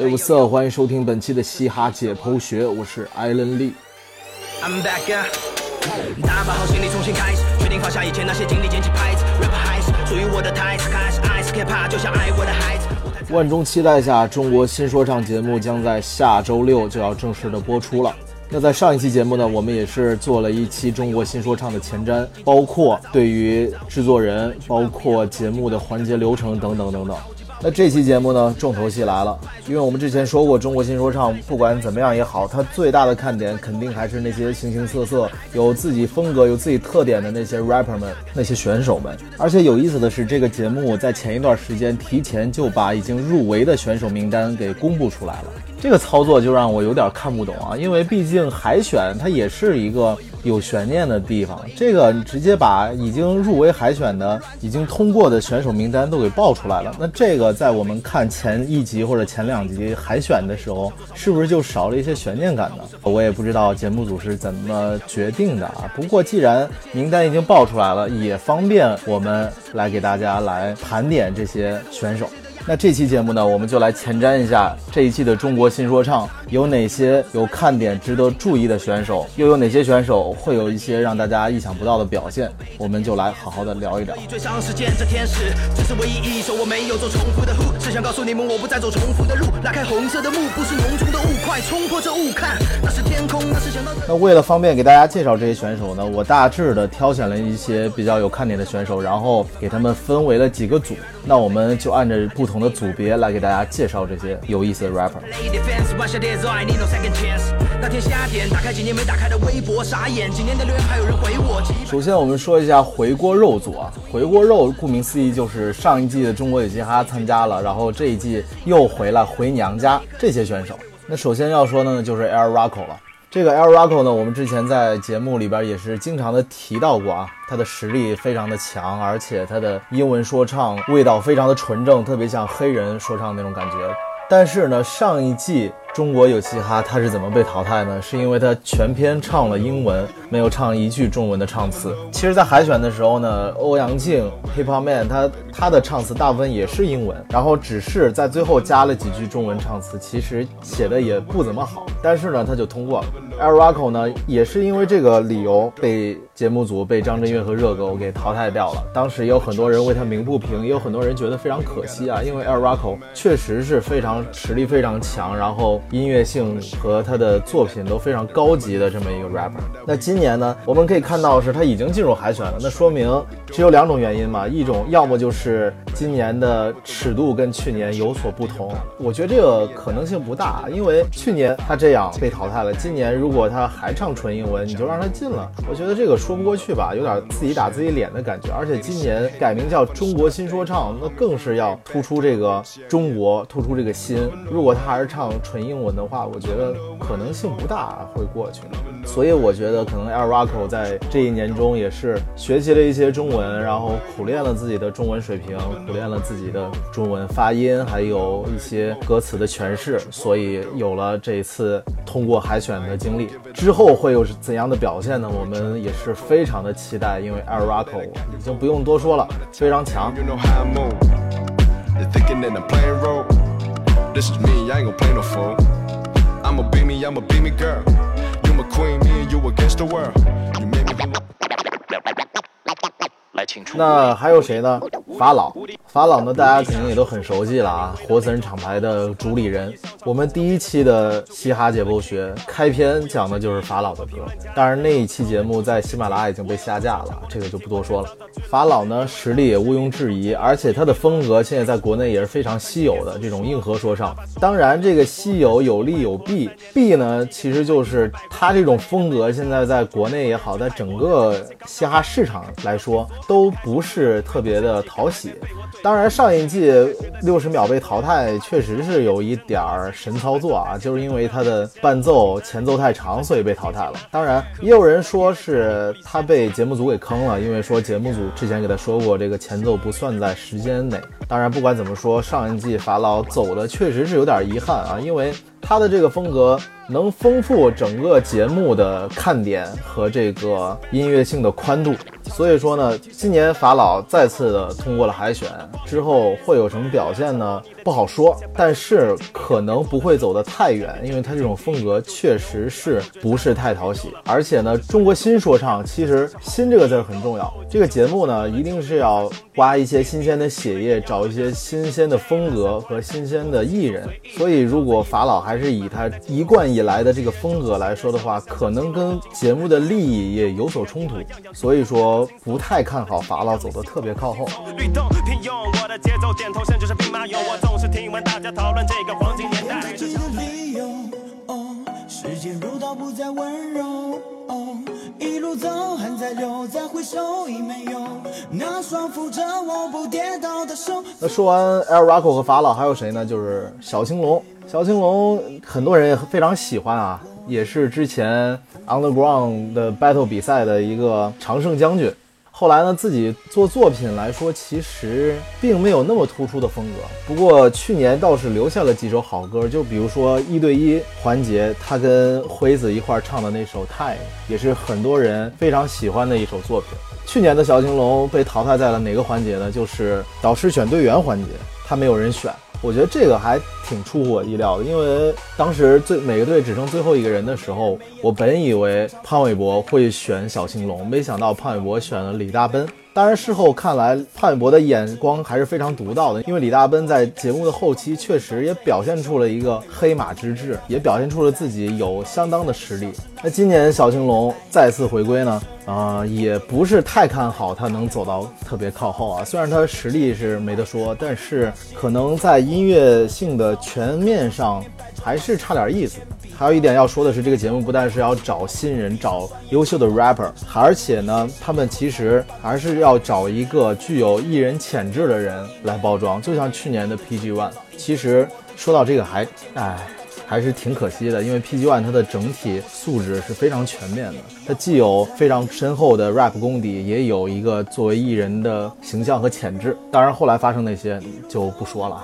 哎，我色，欢迎收听本期的嘻哈解剖学，我是艾伦利。I'm back，打包好行李重新开始，决定放下以前那些经历，捡起拍子，rap 还是属于我的台词，开始爱是可怕，就像爱我的孩子。万众期待下，中国新说唱节目将在下周六就要正式的播出了。那在上一期节目呢，我们也是做了一期中国新说唱的前瞻，包括对于制作人，包括节目的环节流程等等等等。那这期节目呢，重头戏来了，因为我们之前说过，中国新说唱不管怎么样也好，它最大的看点肯定还是那些形形色色、有自己风格、有自己特点的那些 rapper 们、那些选手们。而且有意思的是，这个节目在前一段时间提前就把已经入围的选手名单给公布出来了。这个操作就让我有点看不懂啊，因为毕竟海选它也是一个。有悬念的地方，这个你直接把已经入围海选的、已经通过的选手名单都给报出来了，那这个在我们看前一集或者前两集海选的时候，是不是就少了一些悬念感呢？我也不知道节目组是怎么决定的啊。不过既然名单已经报出来了，也方便我们来给大家来盘点这些选手。那这期节目呢，我们就来前瞻一下这一期的中国新说唱有哪些有看点、值得注意的选手，又有哪些选手会有一些让大家意想不到的表现，我们就来好好的聊一聊。最长时间这天使，这是唯一一首我没有做重复的 who，只想告诉你们我不再走重复的路，拉开红色的幕，不是浓重的雾，快冲破这雾，看那是天空，那是想到。那为了方便给大家介绍这些选手呢，我大致的挑选了一些比较有看点的选手，然后给他们分为了几个组，那我们就按照不。同的组别来给大家介绍这些有意思的 rapper。首先，我们说一下回锅肉组啊，回锅肉顾名思义就是上一季的中国有嘻哈参加了，然后这一季又回来回娘家这些选手。那首先要说的呢，就是 Air Rocko 了。这个 El Rocko 呢，我们之前在节目里边也是经常的提到过啊，他的实力非常的强，而且他的英文说唱味道非常的纯正，特别像黑人说唱那种感觉。但是呢，上一季。中国有嘻哈，他是怎么被淘汰呢？是因为他全篇唱了英文，没有唱一句中文的唱词。其实，在海选的时候呢，欧阳靖 Hip Hop Man 他他的唱词大部分也是英文，然后只是在最后加了几句中文唱词，其实写的也不怎么好。但是呢，他就通过了。El Rocko 呢，也是因为这个理由被节目组被张震岳和热狗给淘汰掉了。当时也有很多人为他鸣不平，也有很多人觉得非常可惜啊，因为 El Rocko 确实是非常实力非常强，然后。音乐性和他的作品都非常高级的这么一个 rapper。那今年呢，我们可以看到是他已经进入海选了。那说明只有两种原因嘛，一种要么就是今年的尺度跟去年有所不同。我觉得这个可能性不大，因为去年他这样被淘汰了，今年如果他还唱纯英文，你就让他进了。我觉得这个说不过去吧，有点自己打自己脸的感觉。而且今年改名叫中国新说唱，那更是要突出这个中国，突出这个新。如果他还是唱纯英英文的话，我觉得可能性不大会过去。所以我觉得可能 El Rocko 在这一年中也是学习了一些中文，然后苦练了自己的中文水平，苦练了自己的中文发音，还有一些歌词的诠释，所以有了这一次通过海选的经历。之后会有怎样的表现呢？我们也是非常的期待，因为 El Rocko 已经不用多说了，非常强。This is me, I ain't gonna play no fool. I'ma be me, I'ma be me, girl. You my queen, me and you against the world. You made me 那还有谁呢？法老，法老呢？大家肯定也都很熟悉了啊，活死人厂牌的主理人。我们第一期的嘻哈解剖学开篇讲的就是法老的歌，当然那一期节目在喜马拉雅已经被下架了，这个就不多说了。法老呢，实力也毋庸置疑，而且他的风格现在在国内也是非常稀有的这种硬核说唱。当然，这个稀有有利有弊，弊呢，其实就是他这种风格现在在国内也好，在整个嘻哈市场来说都不是特别的讨喜。当然，上一季六十秒被淘汰，确实是有一点儿。神操作啊，就是因为他的伴奏前奏太长，所以被淘汰了。当然，也有人说是他被节目组给坑了，因为说节目组之前给他说过，这个前奏不算在时间内。当然，不管怎么说，上一季法老走的确实是有点遗憾啊，因为他的这个风格能丰富整个节目的看点和这个音乐性的宽度。所以说呢，今年法老再次的通过了海选之后会有什么表现呢？不好说，但是可能不会走得太远，因为他这种风格确实是不是太讨喜。而且呢，中国新说唱其实“新”这个字很重要。这个节目呢，一定是要挖一些新鲜的血液，找一些新鲜的风格和新鲜的艺人。所以，如果法老还是以他一贯以来的这个风格来说的话，可能跟节目的利益也有所冲突。所以说，不太看好法老走得特别靠后。律动，并用我的节奏点头，像就是兵马俑。我走总是听闻大家讨论这个黄金年代。时间如刀，不再温柔。哦一路走，还在留，再回首已没有那双扶着我不跌倒的手。那说完 El Rocko 和法老，还有谁呢？就是小青龙。小青龙很多人也非常喜欢啊，也是之前 Underground 的 Battle 比赛的一个常胜将军。后来呢，自己做作品来说，其实并没有那么突出的风格。不过去年倒是留下了几首好歌，就比如说一对一环节，他跟辉子一块唱的那首《Time》，也是很多人非常喜欢的一首作品。去年的小青龙被淘汰在了哪个环节呢？就是导师选队员环节，他没有人选。我觉得这个还挺出乎我意料的，因为当时最每个队只剩最后一个人的时候，我本以为潘玮柏会选小青龙，没想到潘玮柏选了李大奔。当然，事后看来，潘玮柏的眼光还是非常独到的，因为李大奔在节目的后期确实也表现出了一个黑马之志，也表现出了自己有相当的实力。那今年小青龙再次回归呢？啊，也不是太看好他能走到特别靠后啊。虽然他实力是没得说，但是可能在音乐性的全面上还是差点意思。还有一点要说的是，这个节目不但是要找新人、找优秀的 rapper，而且呢，他们其实还是要找一个具有艺人潜质的人来包装。就像去年的 PG One，其实说到这个还，哎，还是挺可惜的，因为 PG One 它的整体素质是非常全面的，它既有非常深厚的 rap 功底，也有一个作为艺人的形象和潜质。当然，后来发生那些就不说了。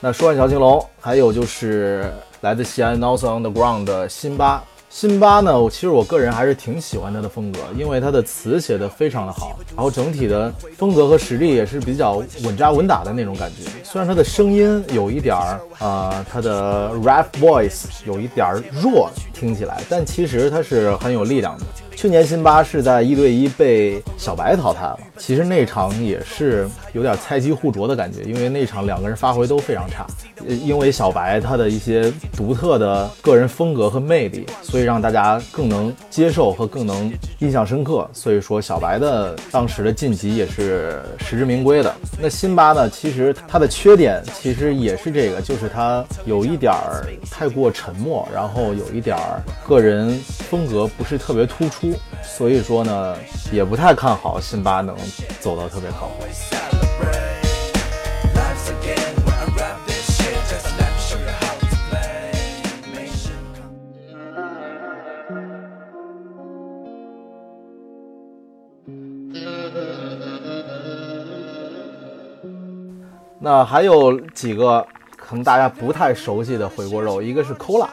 那说完小青龙，还有就是来自西安 North on the ground 的辛巴。辛巴呢，我其实我个人还是挺喜欢他的风格，因为他的词写的非常的好，然后整体的风格和实力也是比较稳扎稳打的那种感觉。虽然他的声音有一点儿啊，他的 rap voice 有一点儿弱，听起来，但其实他是很有力量的。去年辛巴是在一对一被小白淘汰了，其实那场也是有点猜鸡互啄的感觉，因为那场两个人发挥都非常差。因为小白他的一些独特的个人风格和魅力，所以让大家更能接受和更能印象深刻。所以说小白的当时的晋级也是实至名归的。那辛巴呢，其实他的缺点其实也是这个，就是他有一点儿太过沉默，然后有一点儿个人风格不是特别突出。所以说呢，也不太看好辛巴能走到特别靠后。那还有几个可能大家不太熟悉的回锅肉，一个是 Cola。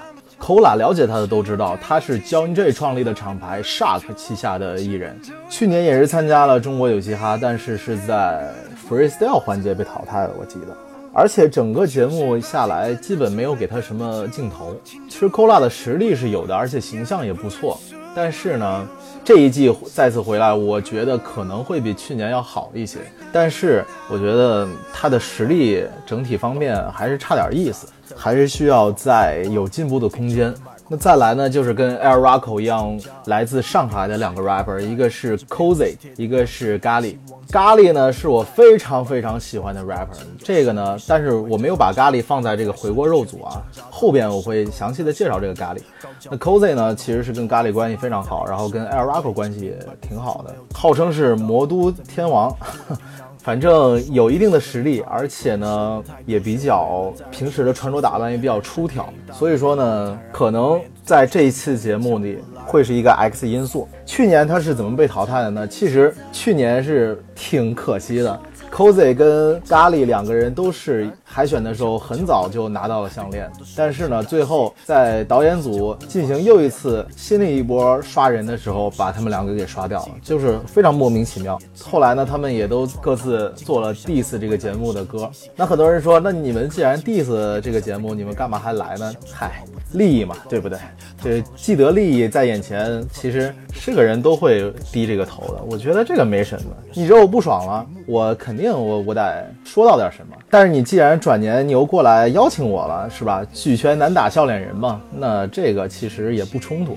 Cola 了解他的都知道，他是 John J 创立的厂牌 Shark 旗下的艺人。去年也是参加了中国有嘻哈，但是是在 Freestyle 环节被淘汰了，我记得。而且整个节目下来，基本没有给他什么镜头。其实 Kola 的实力是有的，而且形象也不错。但是呢，这一季再次回来，我觉得可能会比去年要好一些。但是我觉得他的实力整体方面还是差点意思。还是需要再有进步的空间。那再来呢，就是跟 Air Rocco 一样，来自上海的两个 rapper，一个是 Cozy，一个是咖喱。咖喱呢是我非常非常喜欢的 rapper。这个呢，但是我没有把咖喱放在这个回锅肉组啊，后边我会详细的介绍这个咖喱。那 Cozy 呢，其实是跟咖喱关系非常好，然后跟 Air Rocco 关系也挺好的，号称是魔都天王。反正有一定的实力，而且呢也比较平时的穿着打扮也比较出挑，所以说呢，可能在这一次节目里会是一个 X 因素。去年他是怎么被淘汰的呢？其实去年是挺可惜的 Cozy 跟咖喱两个人都是海选的时候很早就拿到了项链，但是呢，最后在导演组进行又一次新的一波刷人的时候，把他们两个给刷掉了，就是非常莫名其妙。后来呢，他们也都各自做了 Diss 这个节目的歌。那很多人说，那你们既然 Diss 这个节目，你们干嘛还来呢？嗨，利益嘛，对不对？这既得利益在眼前，其实是个人都会低这个头的。我觉得这个没什么，你惹我不爽了，我肯定我我得说到点什么。但是你既然转年你又过来邀请我了，是吧？举拳难打笑脸人嘛，那这个其实也不冲突。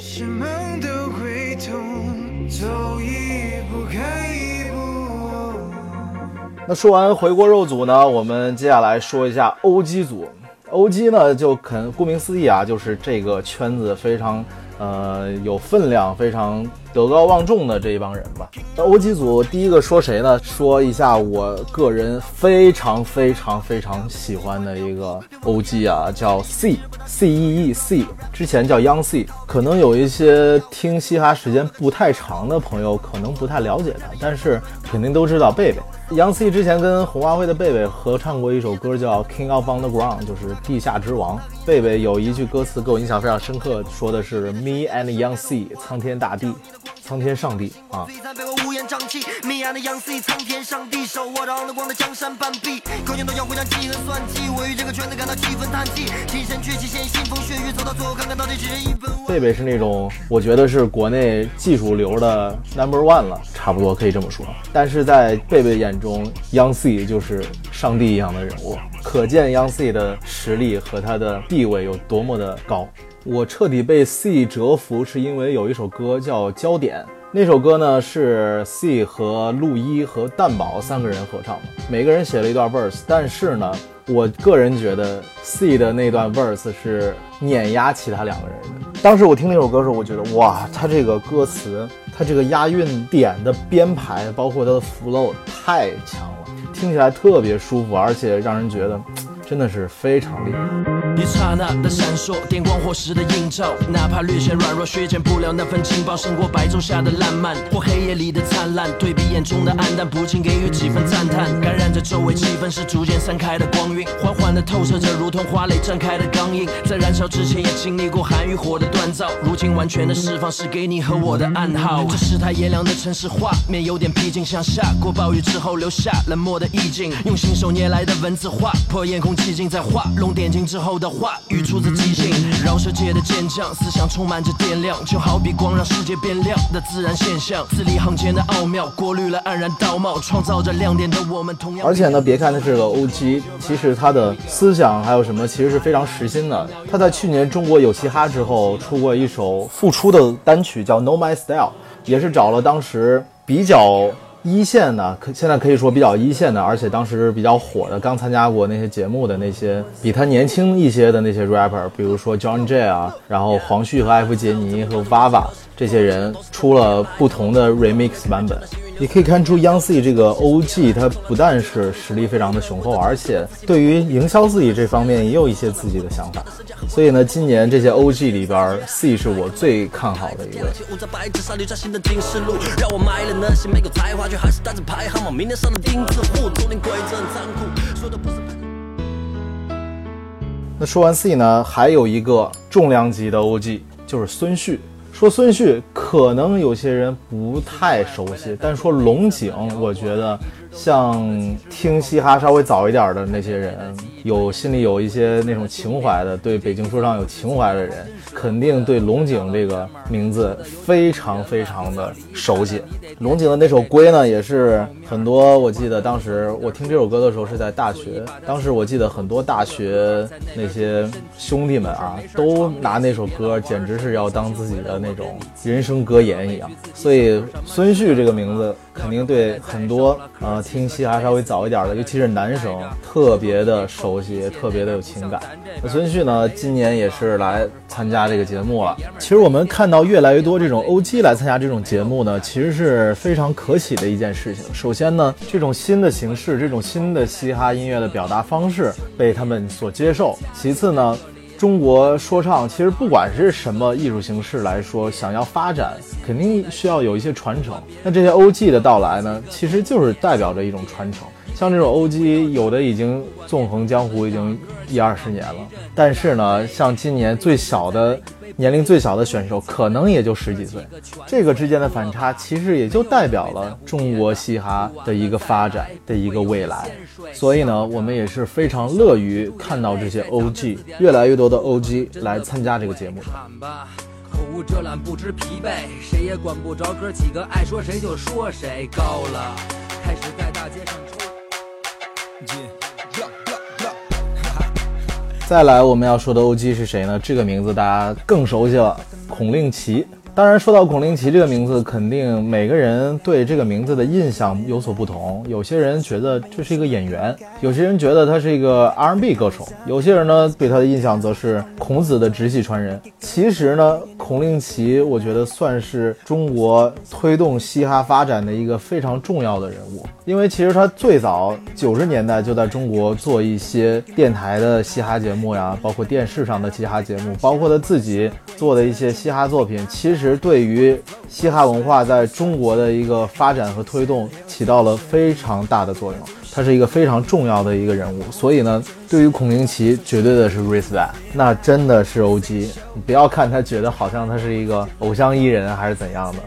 那说完回锅肉组呢，我们接下来说一下欧鸡组。欧鸡呢，就肯顾名思义啊，就是这个圈子非常呃有分量、非常德高望重的这一帮人吧。那欧鸡组第一个说谁呢？说一下我个人非常非常非常喜欢的一个欧鸡啊，叫 C C E E C，之前叫 Young C。可能有一些听嘻哈时间不太长的朋友可能不太了解他，但是肯定都知道贝贝。杨 C 之前跟红花会的贝贝合唱过一首歌，叫《King of Underground》，就是地下之王。贝贝有一句歌词给我印象非常深刻，说的是 “Me and Young C，苍天大地，苍天上帝啊。”贝贝是那种我觉得是国内技术流的 Number One 了，差不多可以这么说。但是在贝贝眼中，Young C 就是上帝一样的人物，可见 Young C 的实力和他的地位有多么的高。我彻底被 C 折服，是因为有一首歌叫《焦点》，那首歌呢是 C 和陆一和蛋宝三个人合唱的，每个人写了一段 verse，但是呢。我个人觉得 C 的那段 verse 是碾压其他两个人的。当时我听那首歌的时候，我觉得哇，他这个歌词，他这个押韵点的编排，包括他的 flow 太强了，听起来特别舒服，而且让人觉得。真的是非常厉害。一刹那的闪烁，电光火石的映照，哪怕略显软弱，削减不了那份劲爆，胜过白昼下的烂漫或黑夜里的灿烂。对比眼中的暗淡，不禁给予几分赞叹。感染着周围气氛，是逐渐散开的光晕，缓缓的透射着，如同花蕾绽开的刚硬。在燃烧之前，也经历过寒与火的锻造，如今完全的释放，是给你和我的暗号。这世态炎凉的城市画面，有点僻静，像下过暴雨之后留下冷漠的意境。用信手捏来的文字划破夜空。寂静在画龙点睛之后的话语出自即兴，饶舌界的坚强，思想充满着电量，就好比光让世界变亮的自然现象，字里行间的奥妙，过滤了黯然道貌，创造着亮点的我们同样。而且呢，别看他是个 OG，其实他的思想还有什么，其实是非常实心的。他在去年中国有嘻哈之后，出过一首复出的单曲，叫 Know My Style，也是找了当时比较。一线的，可现在可以说比较一线的，而且当时比较火的，刚参加过那些节目的那些比他年轻一些的那些 rapper，比如说 John J 啊，然后黄旭和艾弗杰尼和 Vava 这些人出了不同的 remix 版本。你可以看出，Young C 这个 OG，他不但是实力非常的雄厚，而且对于营销自己这方面也有一些自己的想法。所以呢，今年这些 OG 里边，C 是我最看好的一个。那说完 C 呢，还有一个重量级的 OG，就是孙旭。说孙旭，可能有些人不太熟悉，但说龙井，我觉得。像听嘻哈稍微早一点的那些人，有心里有一些那种情怀的，对北京说唱有情怀的人，肯定对龙井这个名字非常非常的熟悉。龙井的那首《龟》呢，也是很多。我记得当时我听这首歌的时候是在大学，当时我记得很多大学那些兄弟们啊，都拿那首歌简直是要当自己的那种人生格言一样。所以孙旭这个名字肯定对很多呃。听嘻哈稍微早一点的，尤其是男生，特别的熟悉，特别的有情感。那孙旭呢，今年也是来参加这个节目了。其实我们看到越来越多这种 OG 来参加这种节目呢，其实是非常可喜的一件事情。首先呢，这种新的形式，这种新的嘻哈音乐的表达方式被他们所接受。其次呢。中国说唱其实不管是什么艺术形式来说，想要发展，肯定需要有一些传承。那这些 OG 的到来呢，其实就是代表着一种传承。像这种 OG，有的已经纵横江湖已经一二十年了，但是呢，像今年最小的年龄最小的选手，可能也就十几岁，这个之间的反差，其实也就代表了中国嘻哈的一个发展的一个未来。所以呢，我们也是非常乐于看到这些 OG 越来越多的 OG 来参加这个节目。口无遮拦，不知疲惫，谁也管不着哥几个，爱说谁就说谁。高了，开始在大街上。再来，我们要说的 OG 是谁呢？这个名字大家更熟悉了，孔令奇。当然，说到孔令奇这个名字，肯定每个人对这个名字的印象有所不同。有些人觉得这是一个演员，有些人觉得他是一个 R&B 歌手，有些人呢对他的印象则是孔子的直系传人。其实呢，孔令奇我觉得算是中国推动嘻哈发展的一个非常重要的人物，因为其实他最早九十年代就在中国做一些电台的嘻哈节目呀，包括电视上的嘻哈节目，包括他自己做的一些嘻哈作品，其实。对于嘻哈文化在中国的一个发展和推动起到了非常大的作用，他是一个非常重要的一个人物。所以呢，对于孔令奇，绝对的是 respect，那真的是 OG。你不要看他觉得好像他是一个偶像艺人还是怎样的。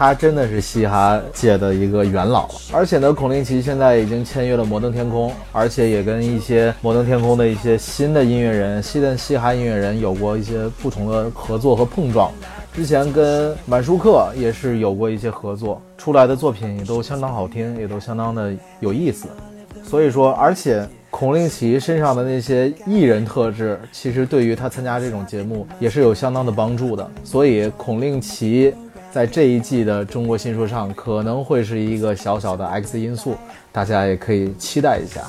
他真的是嘻哈界的一个元老了，而且呢，孔令奇现在已经签约了摩登天空，而且也跟一些摩登天空的一些新的音乐人、新的嘻哈音乐人有过一些不同的合作和碰撞。之前跟满舒克也是有过一些合作，出来的作品也都相当好听，也都相当的有意思。所以说，而且孔令奇身上的那些艺人特质，其实对于他参加这种节目也是有相当的帮助的。所以，孔令奇。在这一季的中国新说唱可能会是一个小小的 X 因素，大家也可以期待一下。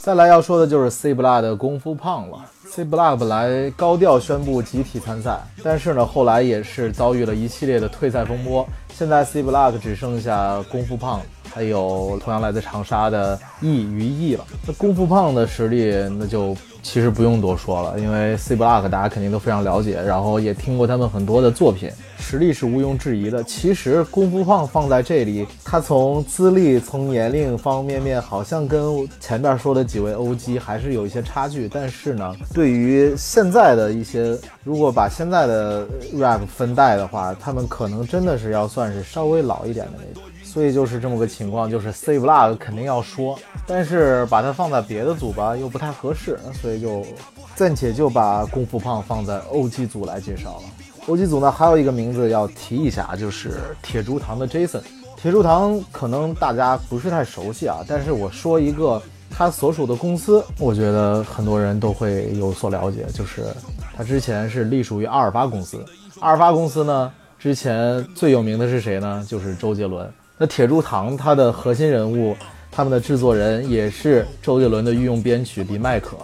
再来要说的就是 C Block 的功夫胖了。C Block 本来高调宣布集体参赛，但是呢，后来也是遭遇了一系列的退赛风波。现在 C Block 只剩下功夫胖。还有同样来自长沙的易于易了。那功夫胖的实力，那就其实不用多说了，因为 C Block 大家肯定都非常了解，然后也听过他们很多的作品，实力是毋庸置疑的。其实功夫胖放在这里，他从资历、从年龄方方面面，好像跟前面说的几位 OG 还是有一些差距。但是呢，对于现在的一些，如果把现在的 rap 分代的话，他们可能真的是要算是稍微老一点的那种。所以就是这么个情况，就是 C Block 肯定要说，但是把它放在别的组吧又不太合适，所以就暂且就把功夫胖放在 OG 组来介绍了。OG 组呢还有一个名字要提一下，就是铁柱堂的 Jason。铁柱堂可能大家不是太熟悉啊，但是我说一个他所属的公司，我觉得很多人都会有所了解，就是他之前是隶属于阿尔法公司。阿尔法公司呢，之前最有名的是谁呢？就是周杰伦。那铁柱堂它的核心人物，他们的制作人也是周杰伦的御用编曲李麦克，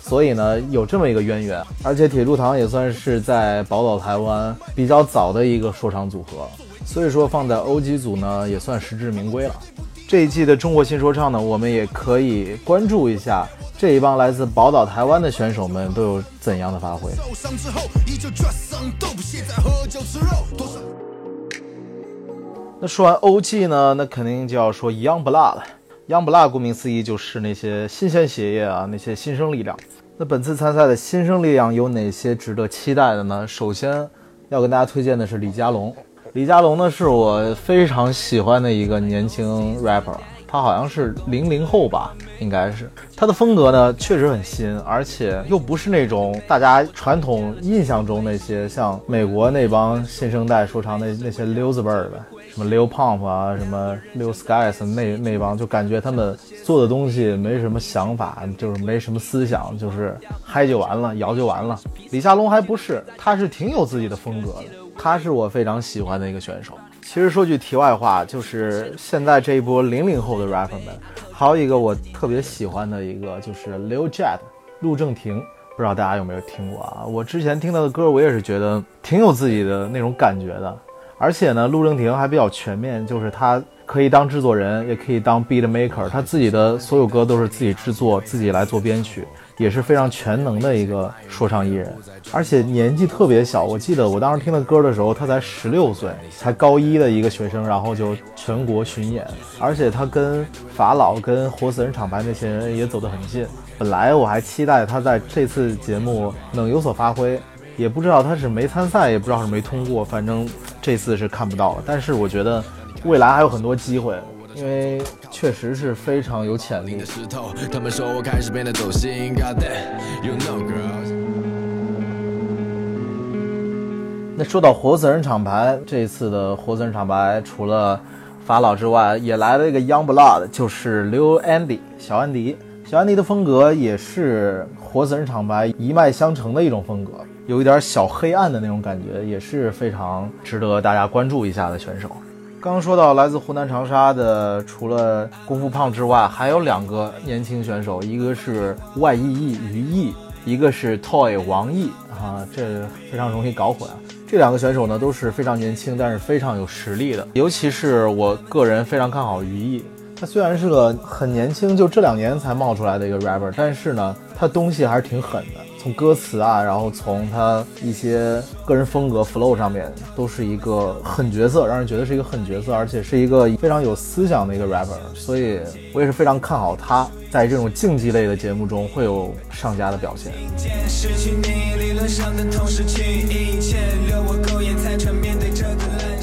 所以呢有这么一个渊源。而且铁柱堂也算是在宝岛台湾比较早的一个说唱组合，所以说放在 OG 组呢也算实至名归了。这一季的中国新说唱呢，我们也可以关注一下这一帮来自宝岛台湾的选手们都有怎样的发挥。那说完 OG 呢，那肯定就要说 Young Blood 了。Young Blood 顾名思义就是那些新鲜血液啊，那些新生力量。那本次参赛的新生力量有哪些值得期待的呢？首先要跟大家推荐的是李佳隆。李佳隆呢是我非常喜欢的一个年轻 rapper，他好像是零零后吧，应该是。他的风格呢确实很新，而且又不是那种大家传统印象中那些像美国那帮新生代说唱那那些溜子辈儿的。什么 Lil Pump 啊，什么 Lil Skies 那那帮，就感觉他们做的东西没什么想法，就是没什么思想，就是嗨就完了，摇就完了。李佳隆还不是，他是挺有自己的风格的，他是我非常喜欢的一个选手。其实说句题外话，就是现在这一波零零后的 rapper 们，还有一个我特别喜欢的一个就是 Lil Jet 陆正廷，不知道大家有没有听过啊？我之前听他的歌，我也是觉得挺有自己的那种感觉的。而且呢，陆正廷还比较全面，就是他可以当制作人，也可以当 beat maker，他自己的所有歌都是自己制作，自己来做编曲。也是非常全能的一个说唱艺人，而且年纪特别小。我记得我当时听他歌的时候，他才十六岁，才高一的一个学生，然后就全国巡演。而且他跟法老、跟活死人厂牌那些人也走得很近。本来我还期待他在这次节目能有所发挥，也不知道他是没参赛，也不知道是没通过，反正这次是看不到了。但是我觉得未来还有很多机会。因为确实是非常有潜力。那说到活死人厂牌，这一次的活死人厂牌除了法老之外，也来了一个 Young Blood，就是刘 Andy 小安迪。小安迪的风格也是活死人厂牌一脉相承的一种风格，有一点小黑暗的那种感觉，也是非常值得大家关注一下的选手。刚刚说到来自湖南长沙的，除了功夫胖之外，还有两个年轻选手，一个是 Y E E 于毅，一个是 Toy 王毅啊，这非常容易搞混啊。这两个选手呢都是非常年轻，但是非常有实力的，尤其是我个人非常看好于毅。他虽然是个很年轻，就这两年才冒出来的一个 rapper，但是呢，他东西还是挺狠的。从歌词啊，然后从他一些个人风格 flow 上面，都是一个狠角色，让人觉得是一个狠角色，而且是一个非常有思想的一个 rapper，所以我也是非常看好他在这种竞技类的节目中会有上佳的表现。失去你，理论上的痛，失去一切，留我苟延残喘，面对着痛苦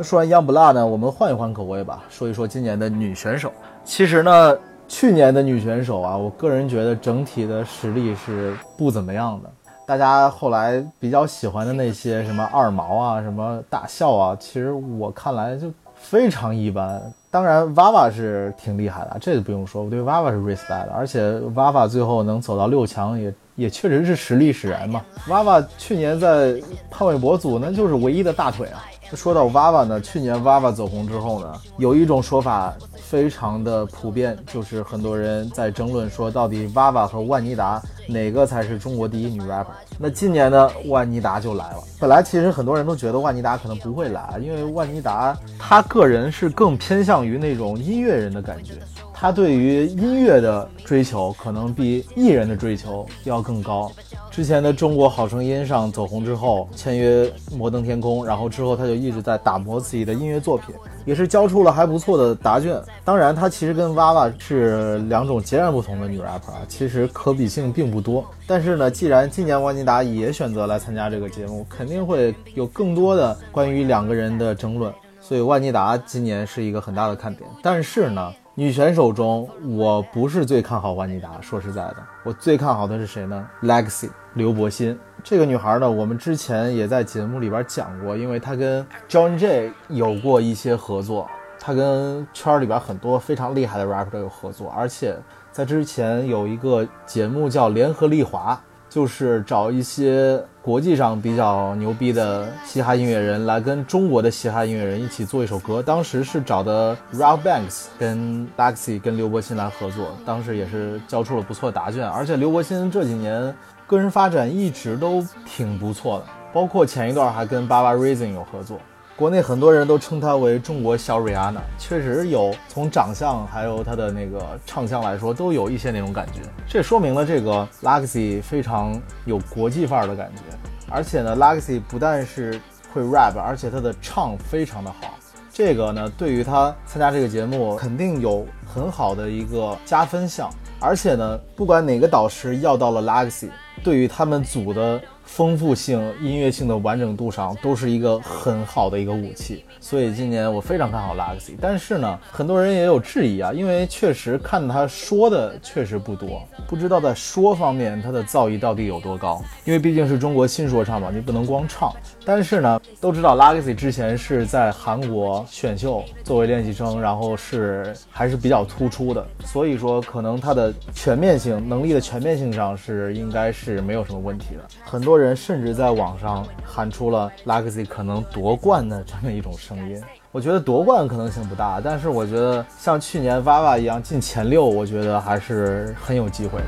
那说完 Youngblood 呢，我们换一换口味吧，说一说今年的女选手。其实呢，去年的女选手啊，我个人觉得整体的实力是不怎么样的。大家后来比较喜欢的那些什么二毛啊，什么大笑啊，其实我看来就非常一般。当然，Vava 是挺厉害的，这个不用说，我对 Vava 是 respect 的。而且 Vava 最后能走到六强，也也确实是实力使然嘛。Vava 去年在潘玮柏组那就是唯一的大腿啊。说到娃娃呢，去年娃娃走红之后呢，有一种说法非常的普遍，就是很多人在争论说，到底娃娃和万妮达哪个才是中国第一女 rapper？那今年呢，万妮达就来了。本来其实很多人都觉得万妮达可能不会来，因为万妮达她个人是更偏向于那种音乐人的感觉。他对于音乐的追求可能比艺人的追求要更高。之前的《中国好声音》上走红之后，签约摩登天空，然后之后他就一直在打磨自己的音乐作品，也是交出了还不错的答卷。当然，他其实跟娃娃是两种截然不同的女 rapper 啊，其实可比性并不多。但是呢，既然今年万妮达也选择来参加这个节目，肯定会有更多的关于两个人的争论，所以万妮达今年是一个很大的看点。但是呢。女选手中，我不是最看好万妮达。说实在的，我最看好的是谁呢？Legacy 刘柏辛这个女孩呢，我们之前也在节目里边讲过，因为她跟 John J 有过一些合作，她跟圈里边很多非常厉害的 rapper 都有合作，而且在之前有一个节目叫《联合利华》。就是找一些国际上比较牛逼的嘻哈音乐人来跟中国的嘻哈音乐人一起做一首歌。当时是找的 Ralph Banks 跟 Lexi 跟刘伯辛来合作，当时也是交出了不错答卷。而且刘伯辛这几年个人发展一直都挺不错的，包括前一段还跟 Baba Rising 有合作。国内很多人都称她为中国小瑞安娜，确实有从长相还有她的那个唱腔来说，都有一些那种感觉。这说明了这个 Legacy 非常有国际范儿的感觉。而且呢，Legacy 不但是会 rap，而且她的唱非常的好。这个呢，对于她参加这个节目肯定有很好的一个加分项。而且呢，不管哪个导师要到了 Legacy，对于他们组的。丰富性、音乐性的完整度上都是一个很好的一个武器，所以今年我非常看好 Legacy。但是呢，很多人也有质疑啊，因为确实看他说的确实不多，不知道在说方面他的造诣到底有多高。因为毕竟是中国新说唱嘛，你不能光唱。但是呢，都知道 Legacy 之前是在韩国选秀作为练习生，然后是还是比较突出的，所以说可能他的全面性能力的全面性上是应该是没有什么问题的。很多。人甚至在网上喊出了 legacy 可能夺冠的这么一种声音，我觉得夺冠可能性不大，但是我觉得像去年 VAVA 一样进前六，我觉得还是很有机会的。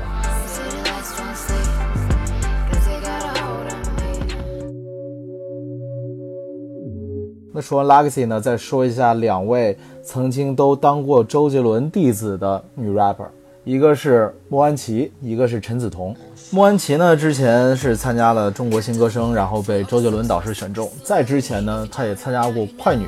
那说完 legacy 呢，再说一下两位曾经都当过周杰伦弟子的女 rapper 一个是莫安琪，一个是陈梓童。莫安琪呢，之前是参加了中国新歌声，然后被周杰伦导师选中。在之前呢，她也参加过快女，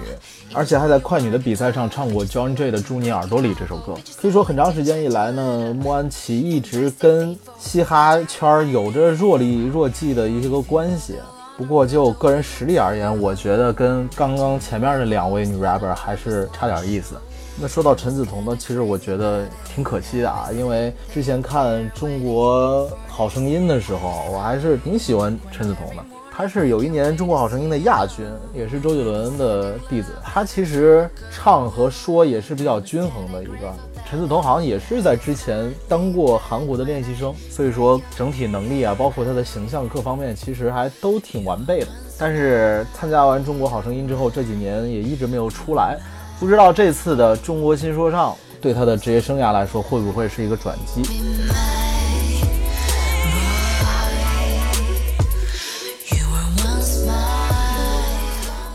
而且还在快女的比赛上唱过 John J 的《住你耳朵里》这首歌。可以说，很长时间以来呢，莫安琪一直跟嘻哈圈有着若离若即的一个关系。不过就个人实力而言，我觉得跟刚刚前面的两位女 rapper 还是差点意思。那说到陈梓童呢，其实我觉得挺可惜的啊，因为之前看中国好声音的时候，我还是挺喜欢陈梓童的。他是有一年中国好声音的亚军，也是周杰伦的弟子。他其实唱和说也是比较均衡的一个。陈梓童好像也是在之前当过韩国的练习生，所以说整体能力啊，包括他的形象各方面，其实还都挺完备的。但是参加完中国好声音之后，这几年也一直没有出来，不知道这次的中国新说唱对他的职业生涯来说会不会是一个转机。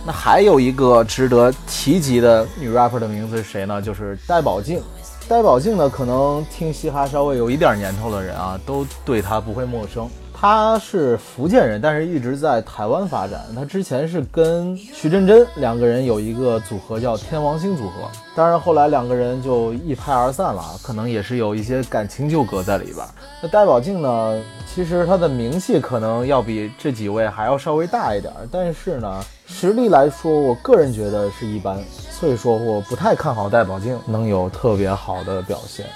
那还有一个值得提及的女 rapper 的名字是谁呢？就是戴宝静。戴宝静呢，可能听嘻哈稍微有一点年头的人啊，都对她不会陌生。他是福建人，但是一直在台湾发展。他之前是跟徐真真两个人有一个组合叫天王星组合，当然后来两个人就一拍而散了，可能也是有一些感情纠葛在里边。那戴宝静呢，其实他的名气可能要比这几位还要稍微大一点，但是呢。实力来说，我个人觉得是一般，所以说我不太看好戴宝静能有特别好的表现。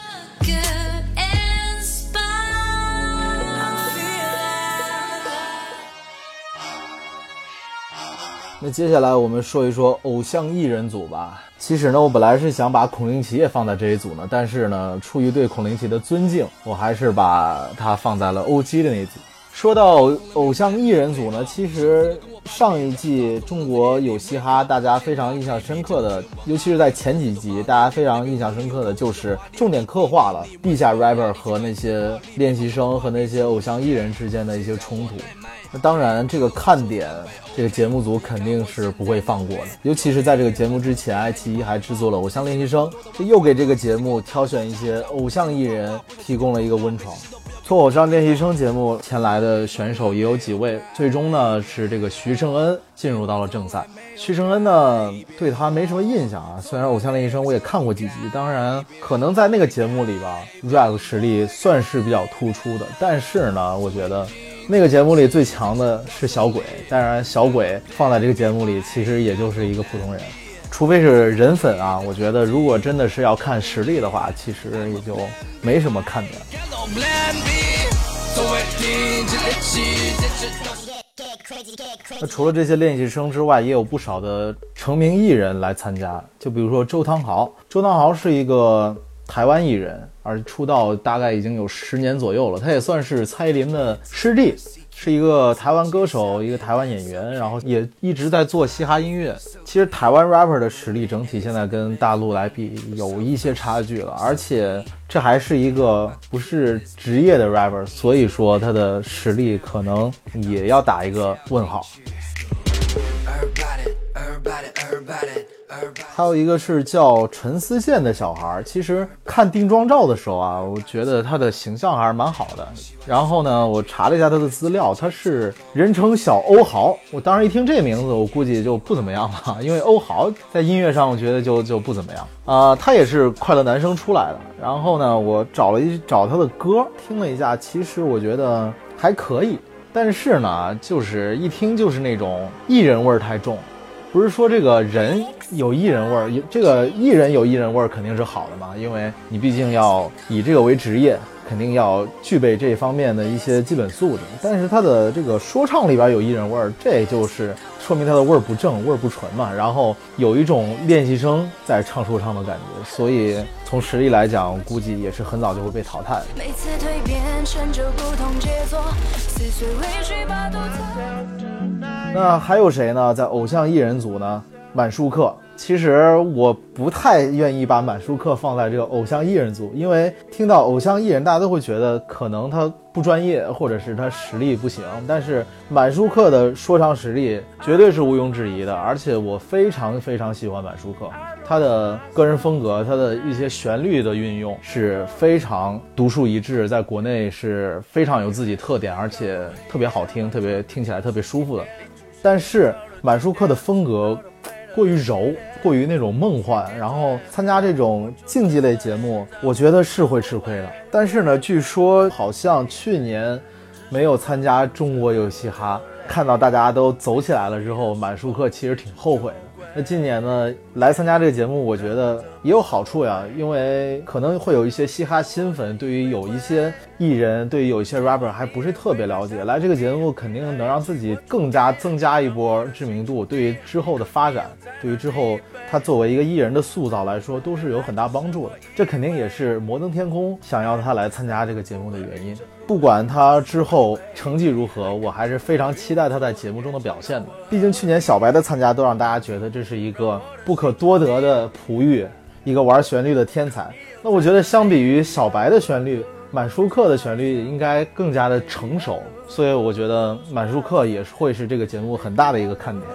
那接下来我们说一说偶像艺人组吧。其实呢，我本来是想把孔令奇也放在这一组呢，但是呢，出于对孔令奇的尊敬，我还是把他放在了 O.G 的那组。说到偶像艺人组呢，其实上一季中国有嘻哈，大家非常印象深刻的，尤其是在前几集，大家非常印象深刻的就是重点刻画了地下 rapper 和那些练习生和那些偶像艺人之间的一些冲突。那当然，这个看点，这个节目组肯定是不会放过的。尤其是在这个节目之前，爱奇艺还制作了《偶像练习生》，这又给这个节目挑选一些偶像艺人提供了一个温床。从偶像练习生节目前来的选手也有几位，最终呢是这个徐胜恩进入到了正赛。徐胜恩呢对他没什么印象啊，虽然偶像练习生我也看过几集，当然可能在那个节目里吧，rap 实力算是比较突出的，但是呢，我觉得。那个节目里最强的是小鬼，当然小鬼放在这个节目里其实也就是一个普通人，除非是人粉啊。我觉得如果真的是要看实力的话，其实也就没什么看点。那除了这些练习生之外，也有不少的成名艺人来参加，就比如说周汤豪。周汤豪是一个。台湾艺人，而出道大概已经有十年左右了。他也算是蔡依林的师弟，是一个台湾歌手，一个台湾演员，然后也一直在做嘻哈音乐。其实台湾 rapper 的实力整体现在跟大陆来比有一些差距了，而且这还是一个不是职业的 rapper，所以说他的实力可能也要打一个问号。还有一个是叫陈思宪的小孩，其实看定妆照的时候啊，我觉得他的形象还是蛮好的。然后呢，我查了一下他的资料，他是人称小欧豪。我当时一听这名字，我估计就不怎么样了，因为欧豪在音乐上，我觉得就就不怎么样啊。他也是快乐男生出来的。然后呢，我找了一找他的歌，听了一下，其实我觉得还可以，但是呢，就是一听就是那种艺人味儿太重。不是说这个人有艺人味儿，这个艺人有艺人味儿肯定是好的嘛？因为你毕竟要以这个为职业，肯定要具备这方面的一些基本素质。但是他的这个说唱里边有艺人味儿，这就是说明他的味儿不正，味儿不纯嘛。然后有一种练习生在唱说唱的感觉，所以从实力来讲，估计也是很早就会被淘汰。那还有谁呢？在偶像艺人组呢？满舒克，其实我不太愿意把满舒克放在这个偶像艺人组，因为听到偶像艺人，大家都会觉得可能他不专业，或者是他实力不行。但是满舒克的说唱实力绝对是毋庸置疑的，而且我非常非常喜欢满舒克，他的个人风格，他的一些旋律的运用是非常独树一帜，在国内是非常有自己特点，而且特别好听，特别听起来特别舒服的。但是满舒克的风格过于柔。过于那种梦幻，然后参加这种竞技类节目，我觉得是会吃亏的。但是呢，据说好像去年没有参加中国有嘻哈，看到大家都走起来了之后，满舒克其实挺后悔。那今年呢，来参加这个节目，我觉得也有好处呀，因为可能会有一些嘻哈新粉，对于有一些艺人，对于有一些 rapper 还不是特别了解，来这个节目肯定能让自己更加增加一波知名度，对于之后的发展，对于之后他作为一个艺人的塑造来说，都是有很大帮助的。这肯定也是摩登天空想要他来参加这个节目的原因。不管他之后成绩如何，我还是非常期待他在节目中的表现的。毕竟去年小白的参加都让大家觉得这是一个不可多得的璞玉，一个玩旋律的天才。那我觉得相比于小白的旋律，满舒克的旋律应该更加的成熟，所以我觉得满舒克也会是这个节目很大的一个看点。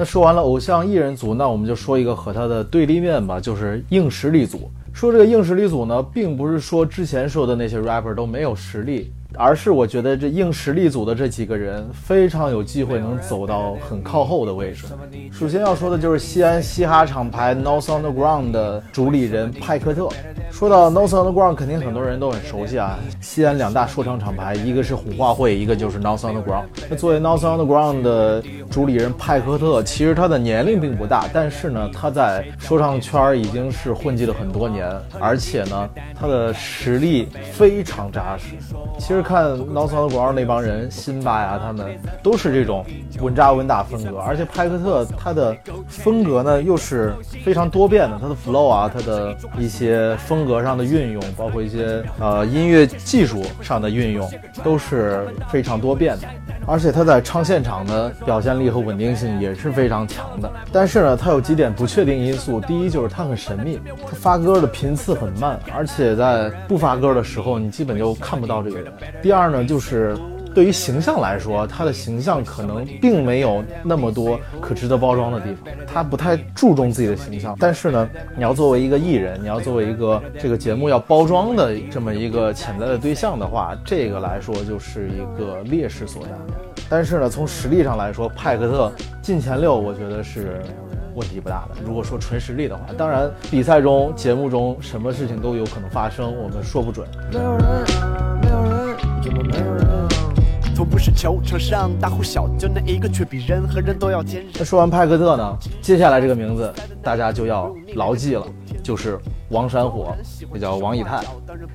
那说完了偶像艺人组，那我们就说一个和他的对立面吧，就是硬实力组。说这个硬实力组呢，并不是说之前说的那些 rapper 都没有实力。而是我觉得这硬实力组的这几个人非常有机会能走到很靠后的位置。首先要说的就是西安嘻哈厂牌 North Underground 的主理人派克特。说到 North Underground，肯定很多人都很熟悉啊。西安两大说唱厂牌，一个是虎化会，一个就是 North Underground。那作为 North Underground 的主理人派克特，其实他的年龄并不大，但是呢，他在说唱圈已经是混迹了很多年，而且呢，他的实力非常扎实。其实。看 Not Alone 那帮人，辛巴呀，他们都是这种稳扎稳打风格，而且派克特他的风格呢又是非常多变的，他的 flow 啊，他的一些风格上的运用，包括一些呃音乐技术上的运用，都是非常多变的。而且他在唱现场的表现力和稳定性也是非常强的。但是呢，他有几点不确定因素，第一就是他很神秘，他发歌的频次很慢，而且在不发歌的时候，你基本就看不到这个人。第二呢，就是对于形象来说，他的形象可能并没有那么多可值得包装的地方，他不太注重自己的形象。但是呢，你要作为一个艺人，你要作为一个这个节目要包装的这么一个潜在的对象的话，这个来说就是一个劣势所在。但是呢，从实力上来说，派克特进前六，我觉得是问题不大的。如果说纯实力的话，当然比赛中、节目中什么事情都有可能发生，我们说不准。不是球场上大呼小叫那一个，却比任何人都要坚韧。那说完派克特呢，接下来这个名字大家就要牢记了，就是王山火，也叫王以太。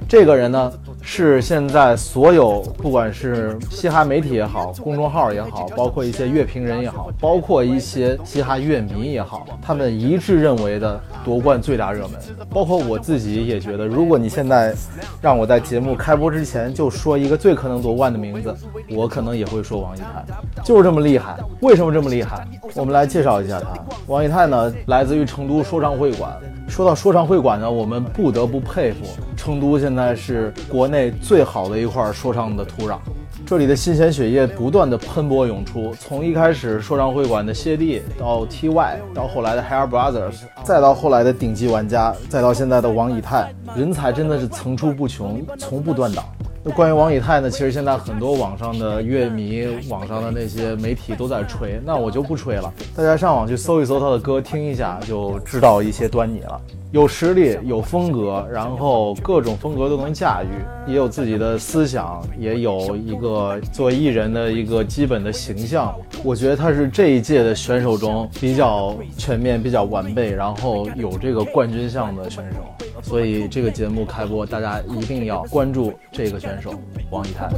这个人呢，是现在所有不管是嘻哈媒体也好，公众号也好，包括一些乐评人也好，包括一些嘻哈乐迷也好，他们一致认为的夺冠最大热门。包括我自己也觉得，如果你现在让我在节目开播之前就说一个最可能夺冠的名字，我可能也会说王以太，就是这么厉害。为什么这么厉害？我们来介绍一下他。王以太呢，来自于成都说唱会馆。说到说唱会馆呢，我们不得不佩服成都现在是国内最好的一块说唱的土壤。这里的新鲜血液不断的喷薄涌出，从一开始说唱会馆的谢帝，到 T.Y，到后来的 Hair Brothers，再到后来的顶级玩家，再到现在的王以太，人才真的是层出不穷，从不断档。那关于王以太呢？其实现在很多网上的乐迷、网上的那些媒体都在吹，那我就不吹了。大家上网去搜一搜他的歌，听一下就知道一些端倪了。有实力，有风格，然后各种风格都能驾驭，也有自己的思想，也有一个作为艺人的一个基本的形象。我觉得他是这一届的选手中比较全面、比较完备，然后有这个冠军相的选手。所以这个节目开播，大家一定要关注这个选手王以太。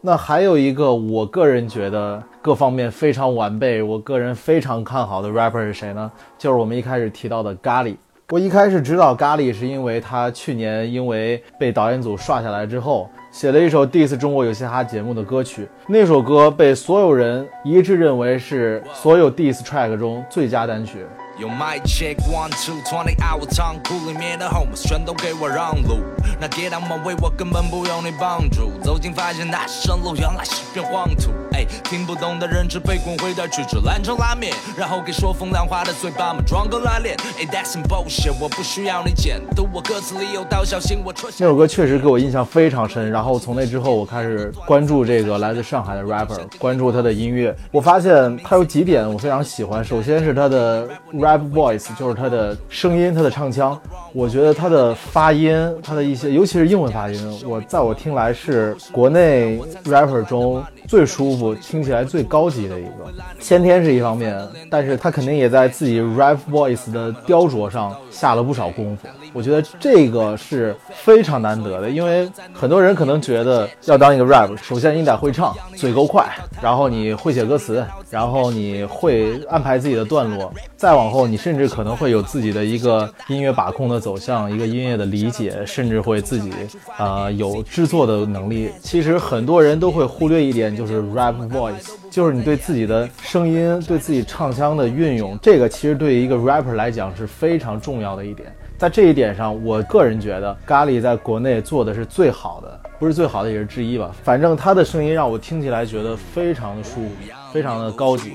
那还有一个，我个人觉得各方面非常完备，我个人非常看好的 rapper 是谁呢？就是我们一开始提到的咖喱。我一开始知道咖喱是因为他去年因为被导演组刷下来之后，写了一首 diss 中国有嘻哈节目的歌曲，那首歌被所有人一致认为是所有 diss track 中最佳单曲。用 my check one two twenty hour 仓库里面的 homies 全都给我让路，那 get on my way 我根本不用你帮助，走近发现那生路原来是片黄土，哎，听不懂的人只被滚回去吃兰州拉面，然后给说风凉话的嘴巴们装个拉链，哎，that's some bullshit，我不需要你剪，读我歌词里有道小心我戳。那首歌确实给我印象非常深，然后从那之后我开始关注这个来自上海的 rapper，关注他的音乐，我发现他有几点我非常喜欢，首先是他的 rap voice，就是他的声音，他的唱腔，我觉得他的发音，他的一些，尤其是英文发音，我在我听来是国内 rapper 中最舒服、听起来最高级的一个。先天是一方面，但是他肯定也在自己 rap voice 的雕琢上下了不少功夫。我觉得这个是非常难得的，因为很多人可能觉得要当一个 rap，首先你得会唱，嘴够快，然后你会写歌词，然后你会安排自己的段落，再往后你甚至可能会有自己的一个音乐把控的走向，一个音乐的理解，甚至会自己呃有制作的能力。其实很多人都会忽略一点，就是 rap voice，就是你对自己的声音、对自己唱腔的运用，这个其实对于一个 rapper 来讲是非常重要的一点。在这一点上，我个人觉得咖喱在国内做的是最好的，不是最好的也是之一吧。反正他的声音让我听起来觉得非常的舒服，非常的高级。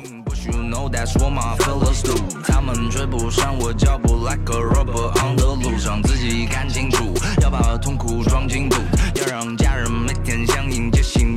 要把痛苦装进肚，要让家人每天像迎接新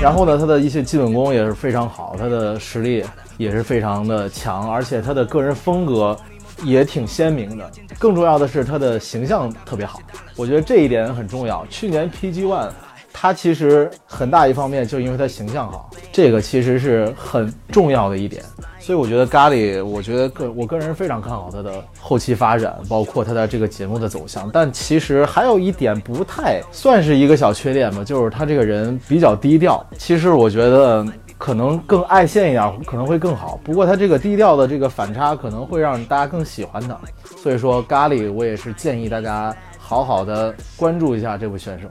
然后呢，他的一些基本功也是非常好，他的实力。也是非常的强，而且他的个人风格也挺鲜明的。更重要的是，他的形象特别好，我觉得这一点很重要。去年 PG One，他其实很大一方面就因为他形象好，这个其实是很重要的一点。所以我觉得咖喱，我觉得个我个人非常看好他的后期发展，包括他的这个节目的走向。但其实还有一点不太算是一个小缺点吧，就是他这个人比较低调。其实我觉得。可能更爱现一点，可能会更好。不过他这个低调的这个反差，可能会让大家更喜欢他。所以说，咖喱我也是建议大家好好的关注一下这位选手。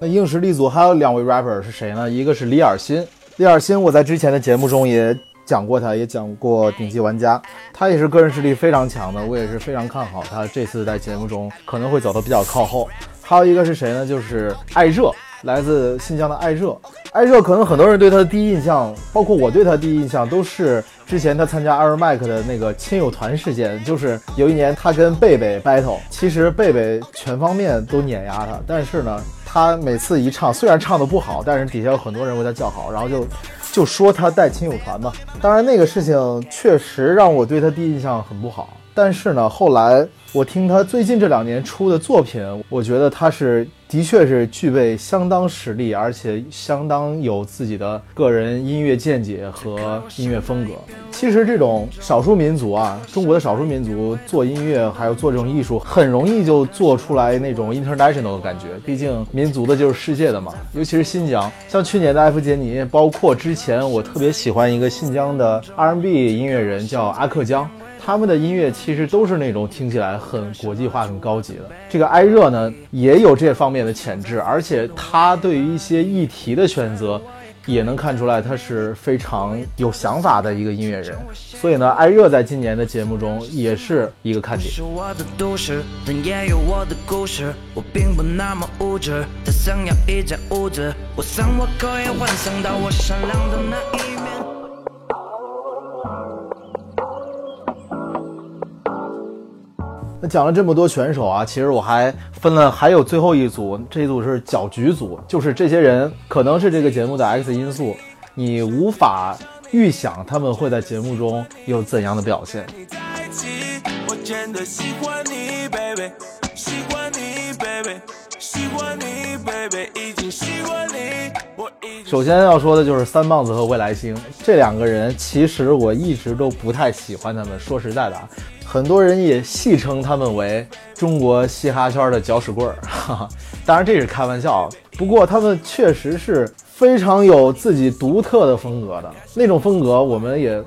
那硬实力组还有两位 rapper 是谁呢？一个是李尔新，李尔新我在之前的节目中也。讲过，他也讲过顶级玩家，他也是个人实力非常强的，我也是非常看好他这次在节目中可能会走得比较靠后。还有一个是谁呢？就是艾热，来自新疆的艾热。艾热可能很多人对他的第一印象，包括我对他的第一印象，都是之前他参加 Air Mac 的那个亲友团事件，就是有一年他跟贝贝 battle，其实贝贝全方面都碾压他，但是呢，他每次一唱，虽然唱的不好，但是底下有很多人为他叫好，然后就。就说他带亲友团嘛，当然那个事情确实让我对他第一印象很不好。但是呢，后来我听他最近这两年出的作品，我觉得他是的确是具备相当实力，而且相当有自己的个人音乐见解和音乐风格。其实这种少数民族啊，中国的少数民族做音乐还有做这种艺术，很容易就做出来那种 international 的感觉。毕竟民族的就是世界的嘛，尤其是新疆，像去年的艾弗杰尼，包括之前我特别喜欢一个新疆的 R&B 音乐人叫阿克江。他们的音乐其实都是那种听起来很国际化、很高级的。这个艾热呢，也有这方面的潜质，而且他对于一些议题的选择，也能看出来他是非常有想法的一个音乐人。所以呢，艾热在今年的节目中也是一个看点。那那讲了这么多选手啊，其实我还分了，还有最后一组，这一组是搅局组，就是这些人可能是这个节目的 X 因素，你无法预想他们会在节目中有怎样的表现。首先要说的就是三棒子和未来星这两个人，其实我一直都不太喜欢他们。说实在的啊。很多人也戏称他们为中国嘻哈圈的搅屎棍儿，哈 哈当然这是开玩笑。不过他们确实是非常有自己独特的风格的那种风格，我们也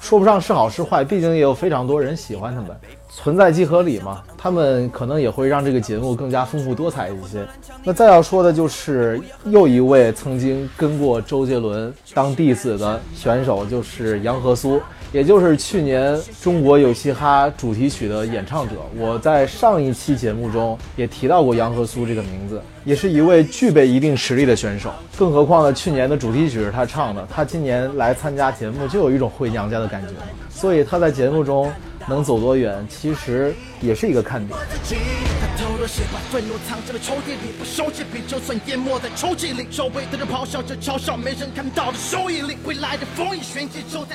说不上是好是坏，毕竟也有非常多人喜欢他们。存在即合理嘛，他们可能也会让这个节目更加丰富多彩一些。那再要说的就是又一位曾经跟过周杰伦当弟子的选手，就是杨和苏。也就是去年中国有嘻哈主题曲的演唱者，我在上一期节目中也提到过杨和苏这个名字，也是一位具备一定实力的选手。更何况呢，去年的主题曲是他唱的，他今年来参加节目就有一种回娘家的感觉，所以他在节目中。能走多远，其实也是一个看点。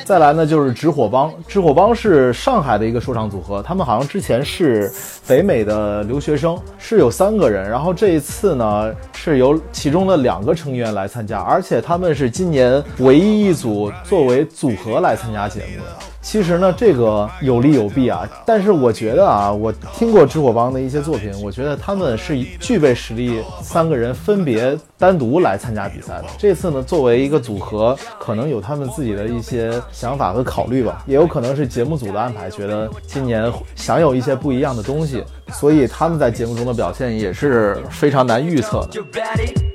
再来呢，就是直火帮。直火帮是上海的一个说唱组合，他们好像之前是北美的留学生，是有三个人。然后这一次呢，是由其中的两个成员来参加，而且他们是今年唯一一组作为组合来参加节目的。其实呢，这个有利有弊啊。但是我觉得啊，我听过知火帮的一些作品，我觉得他们是具备实力，三个人分别单独来参加比赛的。这次呢，作为一个组合，可能有他们自己的一些想法和考虑吧，也有可能是节目组的安排，觉得今年想有一些不一样的东西，所以他们在节目中的表现也是非常难预测的。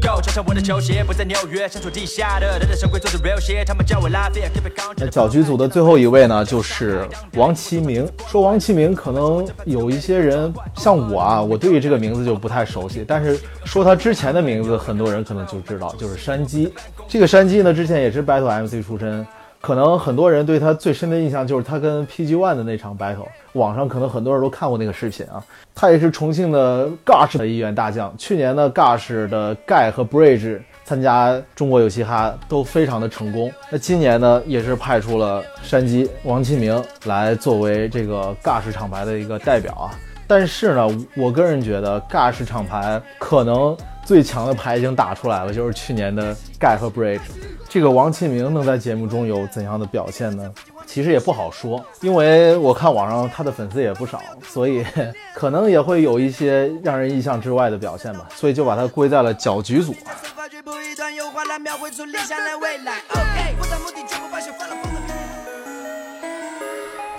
Go 穿上我的球鞋不再纽约身处地下的他的神规坐着 real 鞋他们叫我拉贝尔那搅局组的最后一位呢，就是王其明。说王其明，可能有一些人像我啊，我对于这个名字就不太熟悉。但是说他之前的名字，很多人可能就知道，就是山鸡。这个山鸡呢，之前也是 Battle MC 出身。可能很多人对他最深的印象就是他跟 PG One 的那场 battle，网上可能很多人都看过那个视频啊。他也是重庆的 Gush 的一员大将。去年呢，Gush 的盖和 Bridge 参加中国有嘻哈都非常的成功。那今年呢，也是派出了山鸡王启明来作为这个 Gush 厂牌的一个代表啊。但是呢，我个人觉得 Gush 厂牌可能最强的牌已经打出来了，就是去年的盖和 Bridge。这个王启明能在节目中有怎样的表现呢？其实也不好说，因为我看网上他的粉丝也不少，所以可能也会有一些让人意想之外的表现吧，所以就把他归在了搅局组。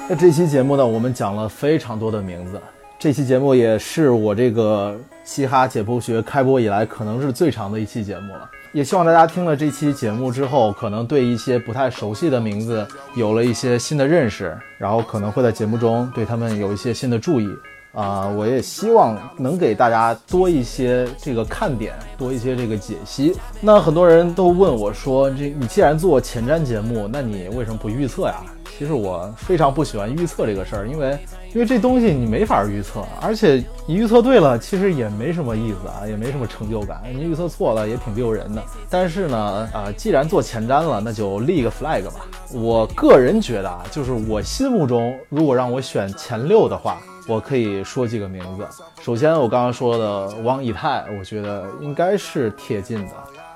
那这期节目呢，我们讲了非常多的名字，这期节目也是我这个嘻哈解剖学开播以来可能是最长的一期节目了。也希望大家听了这期节目之后，可能对一些不太熟悉的名字有了一些新的认识，然后可能会在节目中对他们有一些新的注意。啊，我也希望能给大家多一些这个看点，多一些这个解析。那很多人都问我说，这你既然做前瞻节目，那你为什么不预测呀？其实我非常不喜欢预测这个事儿，因为因为这东西你没法预测，而且你预测对了，其实也没什么意思啊，也没什么成就感。你预测错了也挺丢人的。但是呢，啊，既然做前瞻了，那就立个 flag 吧。我个人觉得啊，就是我心目中如果让我选前六的话，我可以说几个名字。首先，我刚刚说的王以太，我觉得应该是贴近的。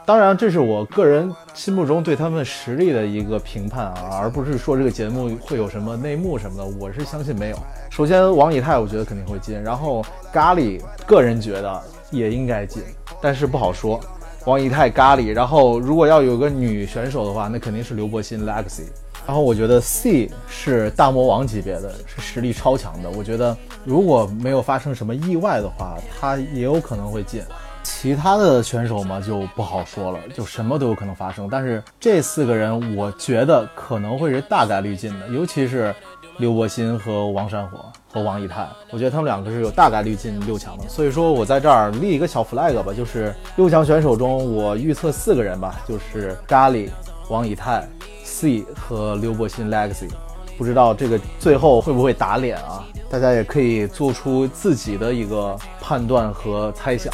当然，这是我个人心目中对他们实力的一个评判啊，而不是说这个节目会有什么内幕什么的。我是相信没有。首先，王以太我觉得肯定会进，然后咖喱个人觉得也应该进，但是不好说。王以太、咖喱，然后如果要有个女选手的话，那肯定是刘柏辛 Legacy。然后我觉得 C 是大魔王级别的，是实力超强的。我觉得如果没有发生什么意外的话，他也有可能会进。其他的选手嘛，就不好说了，就什么都有可能发生。但是这四个人，我觉得可能会是大概率进的，尤其是刘伯欣和王山火和王以太，我觉得他们两个是有大概率进六强的。所以说我在这儿立一个小 flag 吧，就是六强选手中，我预测四个人吧，就是咖喱、王以太、C 和刘伯欣 Legacy。不知道这个最后会不会打脸啊？大家也可以做出自己的一个判断和猜想。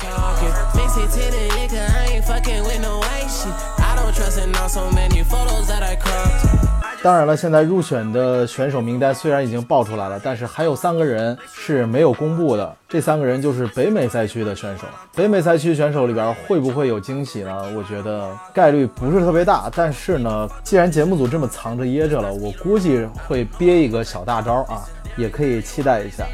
当然了，现在入选的选手名单虽然已经报出来了，但是还有三个人是没有公布的。这三个人就是北美赛区的选手。北美赛区选手里边会不会有惊喜呢？我觉得概率不是特别大。但是呢，既然节目组这么藏着掖着了，我估计会憋一个小大招啊，也可以期待一下。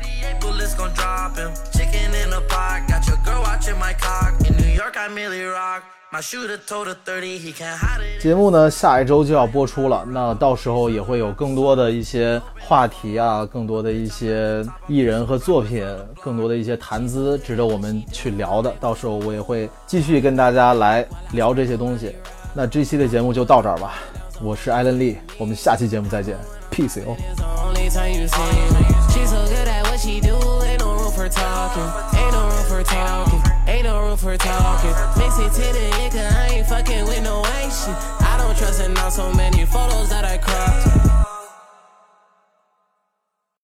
节目呢，下一周就要播出了，那到时候也会有更多的一些话题啊，更多的一些艺人和作品，更多的一些谈资，值得我们去聊的。到时候我也会继续跟大家来聊这些东西。那这期的节目就到这儿吧，我是艾伦利，我们下期节目再见，peace 哦。Ain't no room for talking. Mix it to the I ain't fucking with no ain't shit. I don't trust it now, so many photos that I cropped.